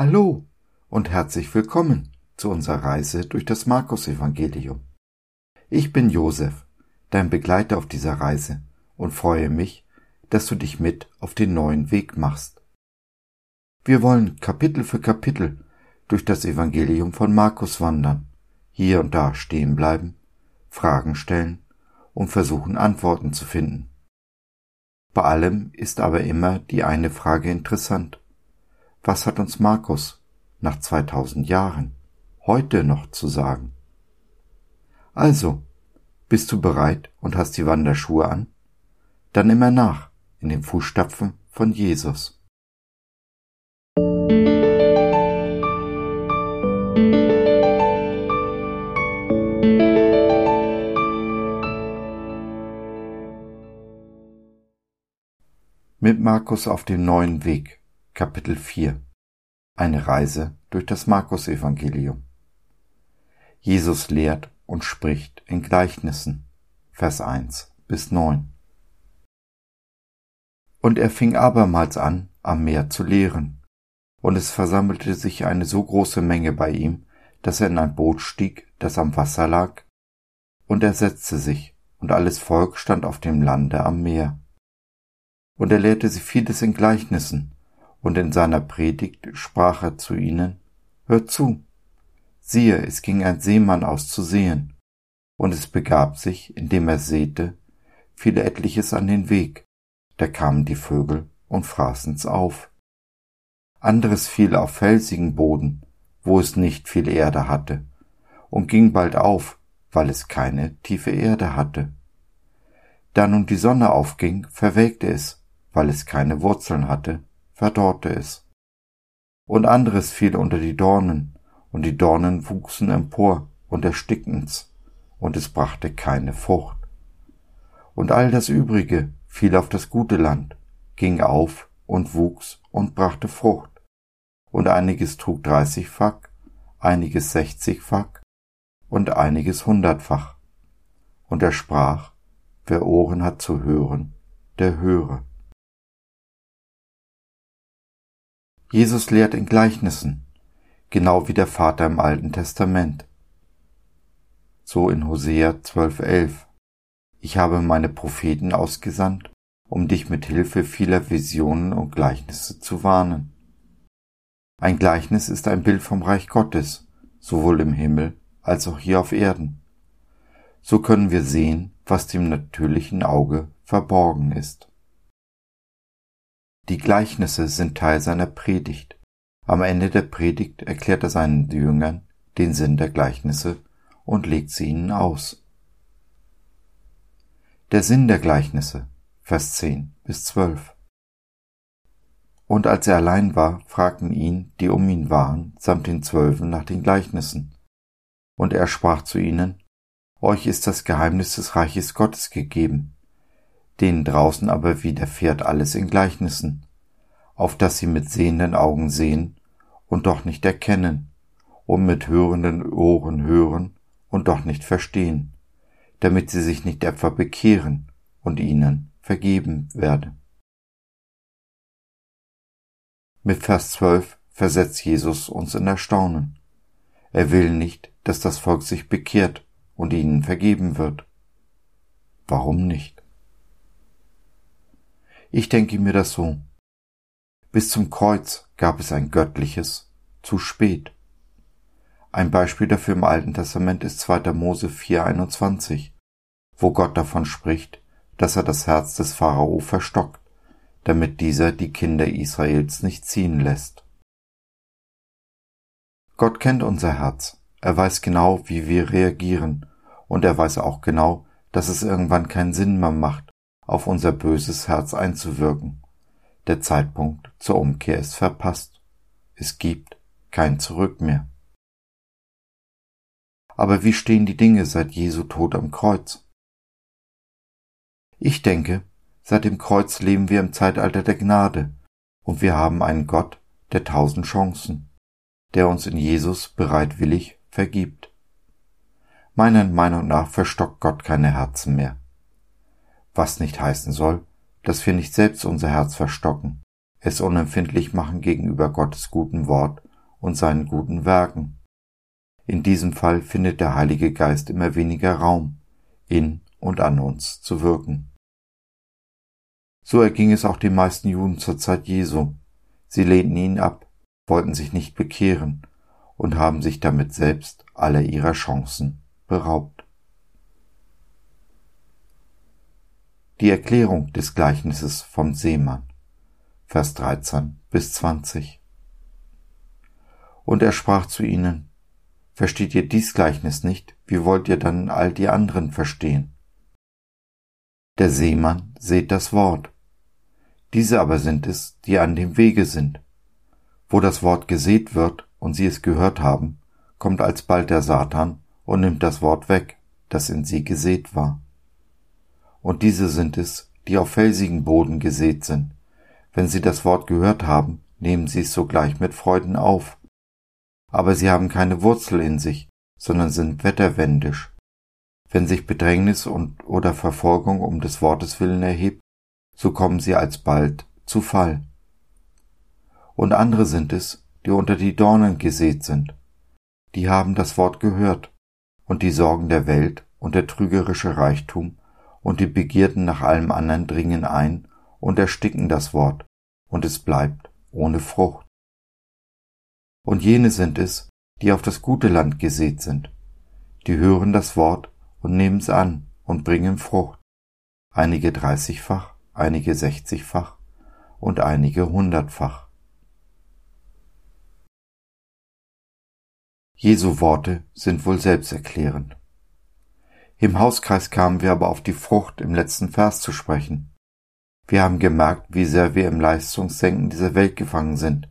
Hallo und herzlich willkommen zu unserer Reise durch das Markus-Evangelium. Ich bin Josef, dein Begleiter auf dieser Reise und freue mich, dass du dich mit auf den neuen Weg machst. Wir wollen Kapitel für Kapitel durch das Evangelium von Markus wandern, hier und da stehen bleiben, Fragen stellen und versuchen Antworten zu finden. Bei allem ist aber immer die eine Frage interessant. Was hat uns Markus nach 2000 Jahren heute noch zu sagen? Also, bist du bereit und hast die Wanderschuhe an? Dann immer nach in den Fußstapfen von Jesus. Mit Markus auf dem neuen Weg, Kapitel 4 Eine Reise durch das Markus-Evangelium. Jesus lehrt und spricht in Gleichnissen, Vers 1 bis 9. Und er fing abermals an, am Meer zu lehren. Und es versammelte sich eine so große Menge bei ihm, dass er in ein Boot stieg, das am Wasser lag, und er setzte sich, und alles Volk stand auf dem Lande am Meer und er lehrte sie vieles in Gleichnissen, und in seiner Predigt sprach er zu ihnen, Hört zu, siehe, es ging ein Seemann aus zu sehen, und es begab sich, indem er säte, fiel etliches an den Weg, da kamen die Vögel und fraßen's auf. Anderes fiel auf felsigen Boden, wo es nicht viel Erde hatte, und ging bald auf, weil es keine tiefe Erde hatte. Da nun die Sonne aufging, verwelkte es, weil es keine Wurzeln hatte, verdorrte es. Und anderes fiel unter die Dornen, und die Dornen wuchsen empor und erstickten's, und es brachte keine Frucht. Und all das übrige fiel auf das gute Land, ging auf und wuchs und brachte Frucht. Und einiges trug dreißig Fack, einiges sechzig Fack und einiges hundertfach. Und er sprach, wer Ohren hat zu hören, der höre. Jesus lehrt in Gleichnissen, genau wie der Vater im Alten Testament. So in Hosea 12,11. Ich habe meine Propheten ausgesandt, um dich mit Hilfe vieler Visionen und Gleichnisse zu warnen. Ein Gleichnis ist ein Bild vom Reich Gottes, sowohl im Himmel als auch hier auf Erden. So können wir sehen, was dem natürlichen Auge verborgen ist. Die Gleichnisse sind Teil seiner Predigt. Am Ende der Predigt erklärt er seinen Jüngern den Sinn der Gleichnisse und legt sie ihnen aus. Der Sinn der Gleichnisse, Vers 10 bis 12. Und als er allein war, fragten ihn, die um ihn waren, samt den Zwölfen nach den Gleichnissen. Und er sprach zu ihnen, Euch ist das Geheimnis des Reiches Gottes gegeben, denen draußen aber widerfährt alles in Gleichnissen, auf dass sie mit sehenden Augen sehen und doch nicht erkennen, und mit hörenden Ohren hören und doch nicht verstehen, damit sie sich nicht etwa bekehren und ihnen vergeben werde. Mit Vers 12 versetzt Jesus uns in Erstaunen. Er will nicht, dass das Volk sich bekehrt und ihnen vergeben wird. Warum nicht? Ich denke mir das so. Bis zum Kreuz gab es ein göttliches zu spät. Ein Beispiel dafür im Alten Testament ist 2. Mose 4,21, wo Gott davon spricht, dass er das Herz des Pharao verstockt, damit dieser die Kinder Israels nicht ziehen lässt. Gott kennt unser Herz, er weiß genau, wie wir reagieren, und er weiß auch genau, dass es irgendwann keinen Sinn mehr macht, auf unser böses Herz einzuwirken. Der Zeitpunkt zur Umkehr ist verpasst. Es gibt kein Zurück mehr. Aber wie stehen die Dinge seit Jesu Tod am Kreuz? Ich denke, seit dem Kreuz leben wir im Zeitalter der Gnade und wir haben einen Gott der tausend Chancen, der uns in Jesus bereitwillig vergibt. Meiner Meinung nach verstockt Gott keine Herzen mehr was nicht heißen soll, dass wir nicht selbst unser Herz verstocken, es unempfindlich machen gegenüber Gottes guten Wort und seinen guten Werken. In diesem Fall findet der Heilige Geist immer weniger Raum, in und an uns zu wirken. So erging es auch den meisten Juden zur Zeit Jesu. Sie lehnten ihn ab, wollten sich nicht bekehren und haben sich damit selbst aller ihrer Chancen beraubt. Die Erklärung des Gleichnisses vom Seemann, Vers 13 bis 20. Und er sprach zu ihnen, Versteht ihr dies Gleichnis nicht, wie wollt ihr dann all die anderen verstehen? Der Seemann seht das Wort. Diese aber sind es, die an dem Wege sind. Wo das Wort gesät wird und sie es gehört haben, kommt alsbald der Satan und nimmt das Wort weg, das in sie gesät war. Und diese sind es, die auf felsigen Boden gesät sind. Wenn sie das Wort gehört haben, nehmen sie es sogleich mit Freuden auf. Aber sie haben keine Wurzel in sich, sondern sind wetterwendisch wenn sich Bedrängnis und oder Verfolgung um des Wortes willen erhebt, so kommen sie alsbald zu Fall. Und andere sind es, die unter die Dornen gesät sind. Die haben das Wort gehört, und die Sorgen der Welt und der trügerische Reichtum und die Begierden nach allem anderen dringen ein und ersticken das Wort, und es bleibt ohne Frucht. Und jene sind es, die auf das gute Land gesät sind, die hören das Wort und nehmen's an und bringen Frucht, einige dreißigfach, einige sechzigfach und einige hundertfach. Jesu Worte sind wohl selbsterklärend. Im Hauskreis kamen wir aber auf die Frucht im letzten Vers zu sprechen. Wir haben gemerkt, wie sehr wir im Leistungssenken dieser Welt gefangen sind,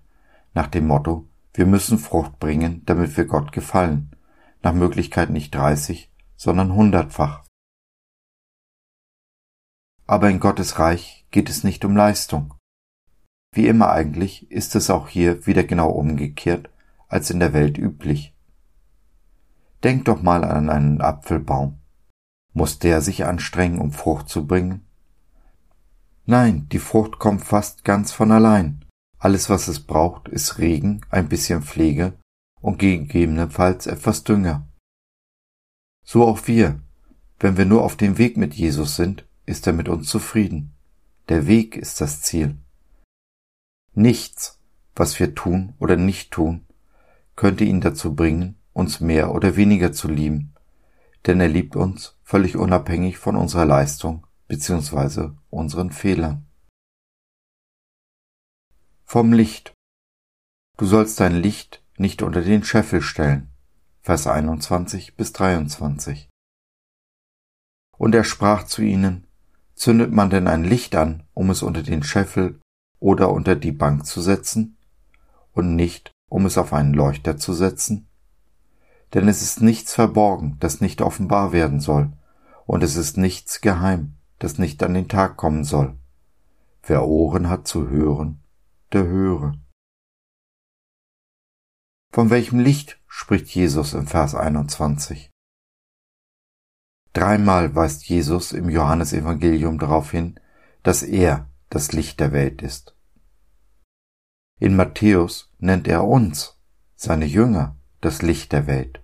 nach dem Motto, wir müssen Frucht bringen, damit wir Gott gefallen, nach Möglichkeit nicht dreißig, sondern hundertfach. Aber in Gottes Reich geht es nicht um Leistung. Wie immer eigentlich ist es auch hier wieder genau umgekehrt als in der Welt üblich. Denk doch mal an einen Apfelbaum. Muss der sich anstrengen, um Frucht zu bringen? Nein, die Frucht kommt fast ganz von allein. Alles, was es braucht, ist Regen, ein bisschen Pflege und gegebenenfalls etwas Dünger. So auch wir. Wenn wir nur auf dem Weg mit Jesus sind, ist er mit uns zufrieden. Der Weg ist das Ziel. Nichts, was wir tun oder nicht tun, könnte ihn dazu bringen, uns mehr oder weniger zu lieben, denn er liebt uns völlig unabhängig von unserer Leistung bzw. unseren Fehlern. Vom Licht. Du sollst dein Licht nicht unter den Scheffel stellen. Vers 21 bis 23. Und er sprach zu ihnen, Zündet man denn ein Licht an, um es unter den Scheffel oder unter die Bank zu setzen, und nicht, um es auf einen Leuchter zu setzen? Denn es ist nichts verborgen, das nicht offenbar werden soll, und es ist nichts geheim, das nicht an den Tag kommen soll. Wer Ohren hat zu hören, der höre. Von welchem Licht spricht Jesus im Vers 21? Dreimal weist Jesus im Johannesevangelium darauf hin, dass er das Licht der Welt ist. In Matthäus nennt er uns, seine Jünger, das Licht der Welt.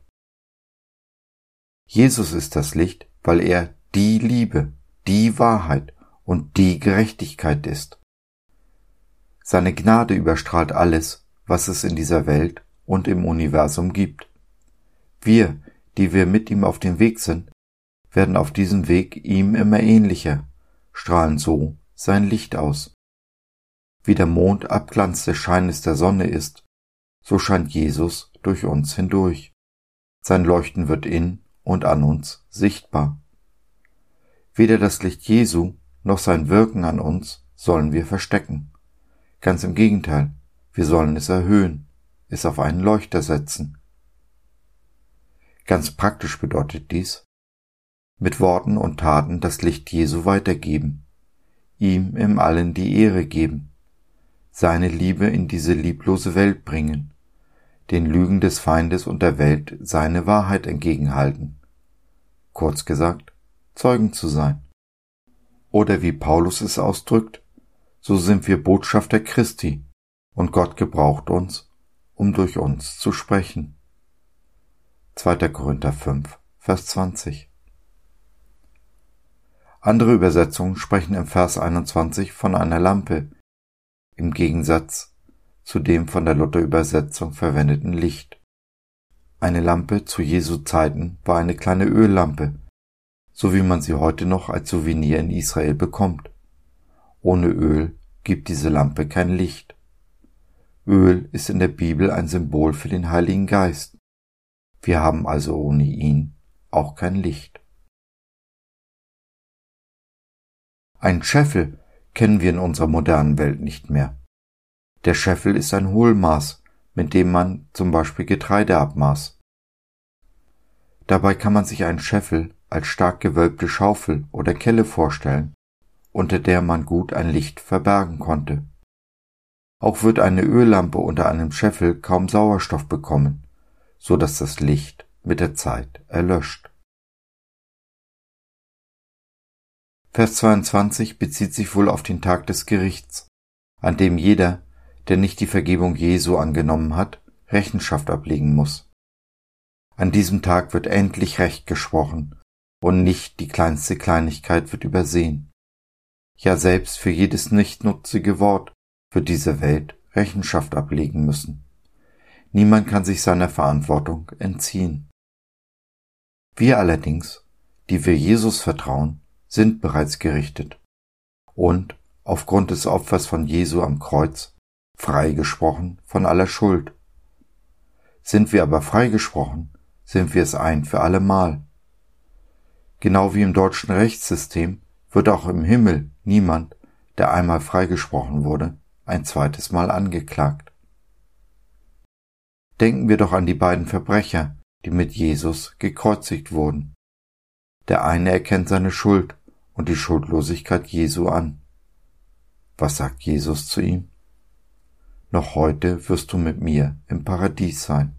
Jesus ist das Licht, weil er die Liebe, die Wahrheit und die Gerechtigkeit ist. Seine Gnade überstrahlt alles, was es in dieser Welt und im Universum gibt. Wir, die wir mit ihm auf dem Weg sind, werden auf diesem Weg ihm immer ähnlicher, strahlen so sein Licht aus. Wie der Mond Abglanz des Scheines der Sonne ist, so scheint Jesus durch uns hindurch. Sein Leuchten wird in und an uns sichtbar. Weder das Licht Jesu noch sein Wirken an uns sollen wir verstecken. Ganz im Gegenteil, wir sollen es erhöhen es auf einen Leuchter setzen. Ganz praktisch bedeutet dies, mit Worten und Taten das Licht Jesu weitergeben, ihm im Allen die Ehre geben, seine Liebe in diese lieblose Welt bringen, den Lügen des Feindes und der Welt seine Wahrheit entgegenhalten. Kurz gesagt, Zeugen zu sein. Oder wie Paulus es ausdrückt, so sind wir Botschafter Christi, und Gott gebraucht uns, um durch uns zu sprechen. 2. Korinther 5, Vers 20. Andere Übersetzungen sprechen im Vers 21 von einer Lampe, im Gegensatz zu dem von der Luther-Übersetzung verwendeten Licht. Eine Lampe zu Jesu Zeiten war eine kleine Öllampe, so wie man sie heute noch als Souvenir in Israel bekommt. Ohne Öl gibt diese Lampe kein Licht. Öl ist in der Bibel ein Symbol für den Heiligen Geist. Wir haben also ohne ihn auch kein Licht. Ein Scheffel kennen wir in unserer modernen Welt nicht mehr. Der Scheffel ist ein Hohlmaß, mit dem man zum Beispiel Getreide abmaß. Dabei kann man sich einen Scheffel als stark gewölbte Schaufel oder Kelle vorstellen, unter der man gut ein Licht verbergen konnte. Auch wird eine Öllampe unter einem Scheffel kaum Sauerstoff bekommen, so dass das Licht mit der Zeit erlöscht. Vers 22 bezieht sich wohl auf den Tag des Gerichts, an dem jeder, der nicht die Vergebung Jesu angenommen hat, Rechenschaft ablegen muss. An diesem Tag wird endlich Recht gesprochen und nicht die kleinste Kleinigkeit wird übersehen. Ja, selbst für jedes nichtnutzige Wort wird diese Welt Rechenschaft ablegen müssen. Niemand kann sich seiner Verantwortung entziehen. Wir allerdings, die wir Jesus vertrauen, sind bereits gerichtet und aufgrund des Opfers von Jesu am Kreuz freigesprochen von aller Schuld. Sind wir aber freigesprochen, sind wir es ein für allemal. Genau wie im deutschen Rechtssystem wird auch im Himmel niemand, der einmal freigesprochen wurde, ein zweites Mal angeklagt. Denken wir doch an die beiden Verbrecher, die mit Jesus gekreuzigt wurden. Der eine erkennt seine Schuld und die Schuldlosigkeit Jesu an. Was sagt Jesus zu ihm? Noch heute wirst du mit mir im Paradies sein.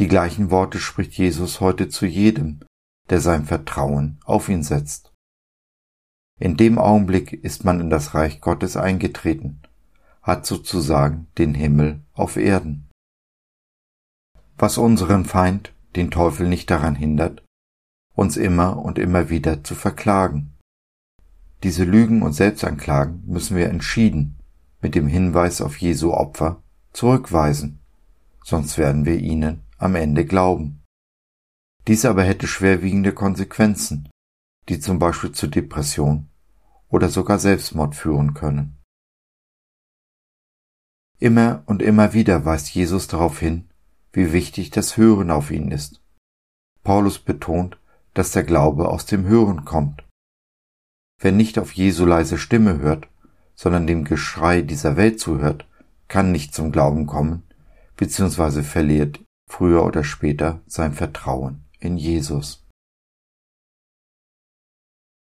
Die gleichen Worte spricht Jesus heute zu jedem, der sein Vertrauen auf ihn setzt. In dem Augenblick ist man in das Reich Gottes eingetreten, hat sozusagen den Himmel auf Erden. Was unseren Feind, den Teufel, nicht daran hindert, uns immer und immer wieder zu verklagen. Diese Lügen und Selbstanklagen müssen wir entschieden mit dem Hinweis auf Jesu Opfer zurückweisen, sonst werden wir ihnen am Ende glauben. Dies aber hätte schwerwiegende Konsequenzen, die zum Beispiel zu Depression oder sogar Selbstmord führen können. Immer und immer wieder weist Jesus darauf hin, wie wichtig das Hören auf ihn ist. Paulus betont, dass der Glaube aus dem Hören kommt. Wer nicht auf Jesu leise Stimme hört, sondern dem Geschrei dieser Welt zuhört, kann nicht zum Glauben kommen, beziehungsweise verliert früher oder später sein Vertrauen in Jesus.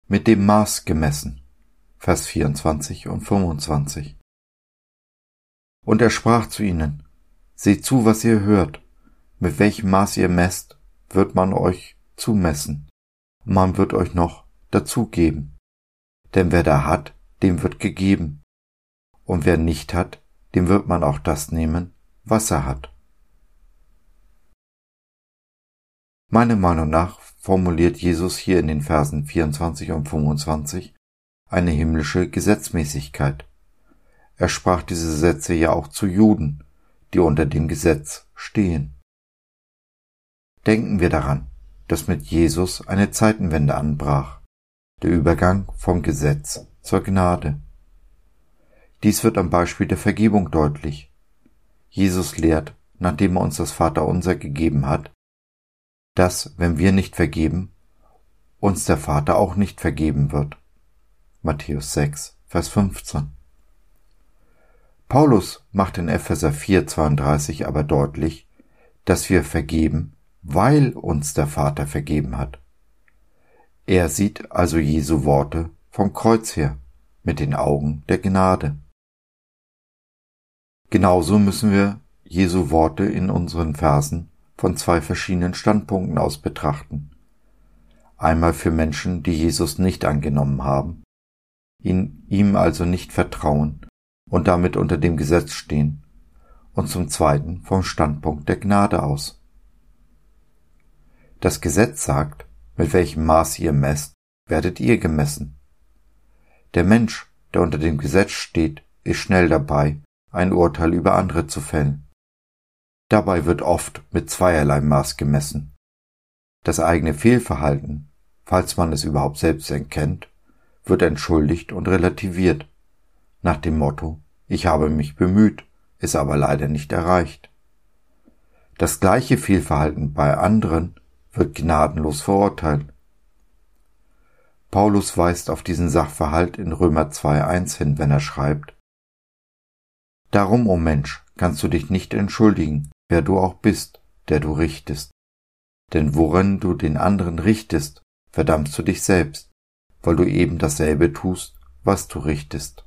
Mit dem Maß gemessen. Vers 24 und 25. Und er sprach zu ihnen, Seht zu, was ihr hört, mit welchem Maß ihr messt, wird man euch zumessen man wird euch noch dazugeben. Denn wer da hat, dem wird gegeben. Und wer nicht hat, dem wird man auch das nehmen, was er hat. Meiner Meinung nach formuliert Jesus hier in den Versen 24 und 25 eine himmlische Gesetzmäßigkeit. Er sprach diese Sätze ja auch zu Juden, die unter dem Gesetz stehen. Denken wir daran, dass mit Jesus eine Zeitenwende anbrach, der Übergang vom Gesetz zur Gnade. Dies wird am Beispiel der Vergebung deutlich. Jesus lehrt, nachdem er uns das Vaterunser gegeben hat, dass, wenn wir nicht vergeben, uns der Vater auch nicht vergeben wird. Matthäus 6, Vers 15. Paulus macht in Epheser 4,32 aber deutlich, dass wir vergeben, weil uns der Vater vergeben hat. Er sieht also Jesu Worte vom Kreuz her mit den Augen der Gnade. Genauso müssen wir Jesu Worte in unseren Versen von zwei verschiedenen Standpunkten aus betrachten. Einmal für Menschen, die Jesus nicht angenommen haben, ihn, ihm also nicht vertrauen und damit unter dem Gesetz stehen, und zum zweiten vom Standpunkt der Gnade aus. Das Gesetz sagt, mit welchem Maß ihr messt, werdet ihr gemessen. Der Mensch, der unter dem Gesetz steht, ist schnell dabei, ein Urteil über andere zu fällen. Dabei wird oft mit zweierlei Maß gemessen. Das eigene Fehlverhalten, falls man es überhaupt selbst erkennt, wird entschuldigt und relativiert, nach dem Motto, ich habe mich bemüht, ist aber leider nicht erreicht. Das gleiche Fehlverhalten bei anderen wird gnadenlos verurteilt. Paulus weist auf diesen Sachverhalt in Römer 2.1 hin, wenn er schreibt, Darum, o oh Mensch, kannst du dich nicht entschuldigen, wer du auch bist, der du richtest. Denn worin du den anderen richtest, verdammst du dich selbst, weil du eben dasselbe tust, was du richtest.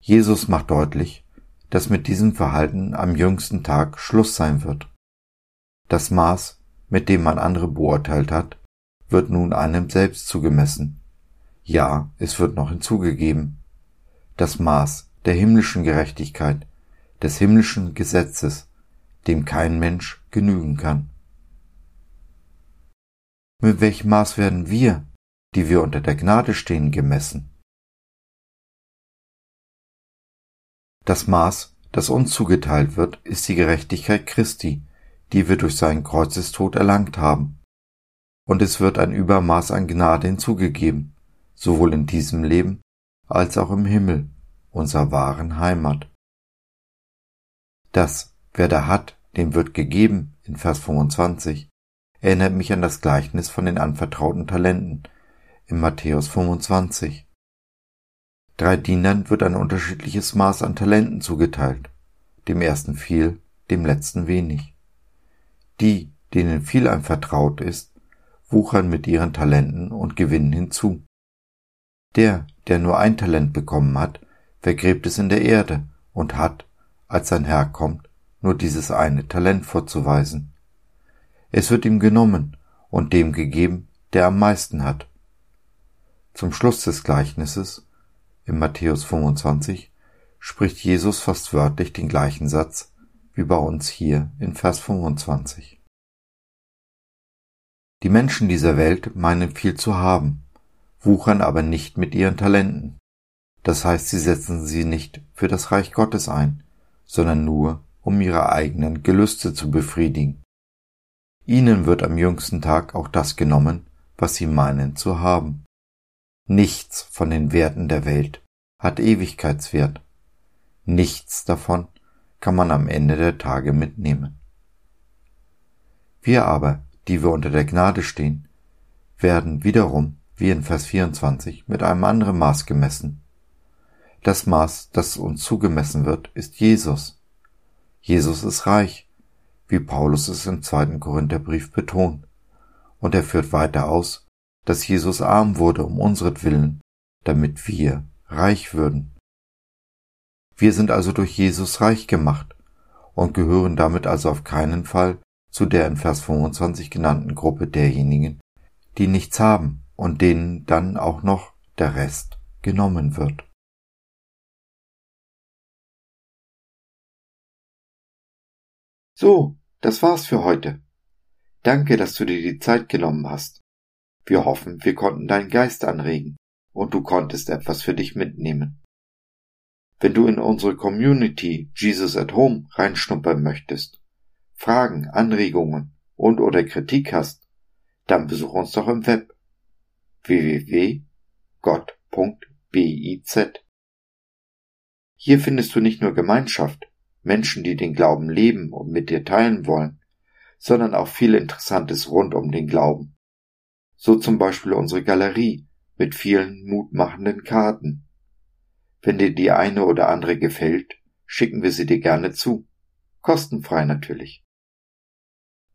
Jesus macht deutlich, dass mit diesem Verhalten am jüngsten Tag Schluss sein wird. Das Maß, mit dem man andere beurteilt hat, wird nun einem selbst zugemessen. Ja, es wird noch hinzugegeben. Das Maß der himmlischen Gerechtigkeit, des himmlischen Gesetzes, dem kein Mensch genügen kann. Mit welchem Maß werden wir, die wir unter der Gnade stehen, gemessen? Das Maß, das uns zugeteilt wird, ist die Gerechtigkeit Christi, die wir durch seinen Kreuzestod erlangt haben. Und es wird ein Übermaß an Gnade hinzugegeben, sowohl in diesem Leben als auch im Himmel, unserer wahren Heimat. Das, wer da hat, dem wird gegeben, in Vers 25, erinnert mich an das Gleichnis von den anvertrauten Talenten in Matthäus 25. Drei Dienern wird ein unterschiedliches Maß an Talenten zugeteilt, dem ersten viel, dem letzten wenig. Die, denen viel anvertraut ist, wuchern mit ihren Talenten und gewinnen hinzu. Der, der nur ein Talent bekommen hat, vergräbt es in der Erde und hat, als sein Herr kommt, nur dieses eine Talent vorzuweisen. Es wird ihm genommen und dem gegeben, der am meisten hat. Zum Schluss des Gleichnisses in Matthäus 25 spricht Jesus fast wörtlich den gleichen Satz wie bei uns hier in Vers 25. Die Menschen dieser Welt meinen viel zu haben, wuchern aber nicht mit ihren Talenten. Das heißt, sie setzen sie nicht für das Reich Gottes ein, sondern nur, um ihre eigenen Gelüste zu befriedigen. Ihnen wird am jüngsten Tag auch das genommen, was sie meinen zu haben. Nichts von den Werten der Welt hat Ewigkeitswert. Nichts davon kann man am Ende der Tage mitnehmen. Wir aber, die wir unter der Gnade stehen, werden wiederum, wie in Vers 24, mit einem anderen Maß gemessen. Das Maß, das uns zugemessen wird, ist Jesus. Jesus ist reich, wie Paulus es im zweiten Korintherbrief betont. Und er führt weiter aus, dass Jesus arm wurde um unsretwillen, damit wir reich würden. Wir sind also durch Jesus reich gemacht und gehören damit also auf keinen Fall zu der in Vers 25 genannten Gruppe derjenigen, die nichts haben und denen dann auch noch der Rest genommen wird. So, das war's für heute. Danke, dass du dir die Zeit genommen hast. Wir hoffen, wir konnten deinen Geist anregen und du konntest etwas für dich mitnehmen. Wenn du in unsere Community Jesus at Home reinschnuppern möchtest, Fragen, Anregungen und oder Kritik hast, dann besuch uns doch im Web www.gott.biz. Hier findest du nicht nur Gemeinschaft, Menschen, die den Glauben leben und mit dir teilen wollen, sondern auch viel Interessantes rund um den Glauben. So zum Beispiel unsere Galerie mit vielen mutmachenden Karten. Wenn dir die eine oder andere gefällt, schicken wir sie dir gerne zu. Kostenfrei natürlich.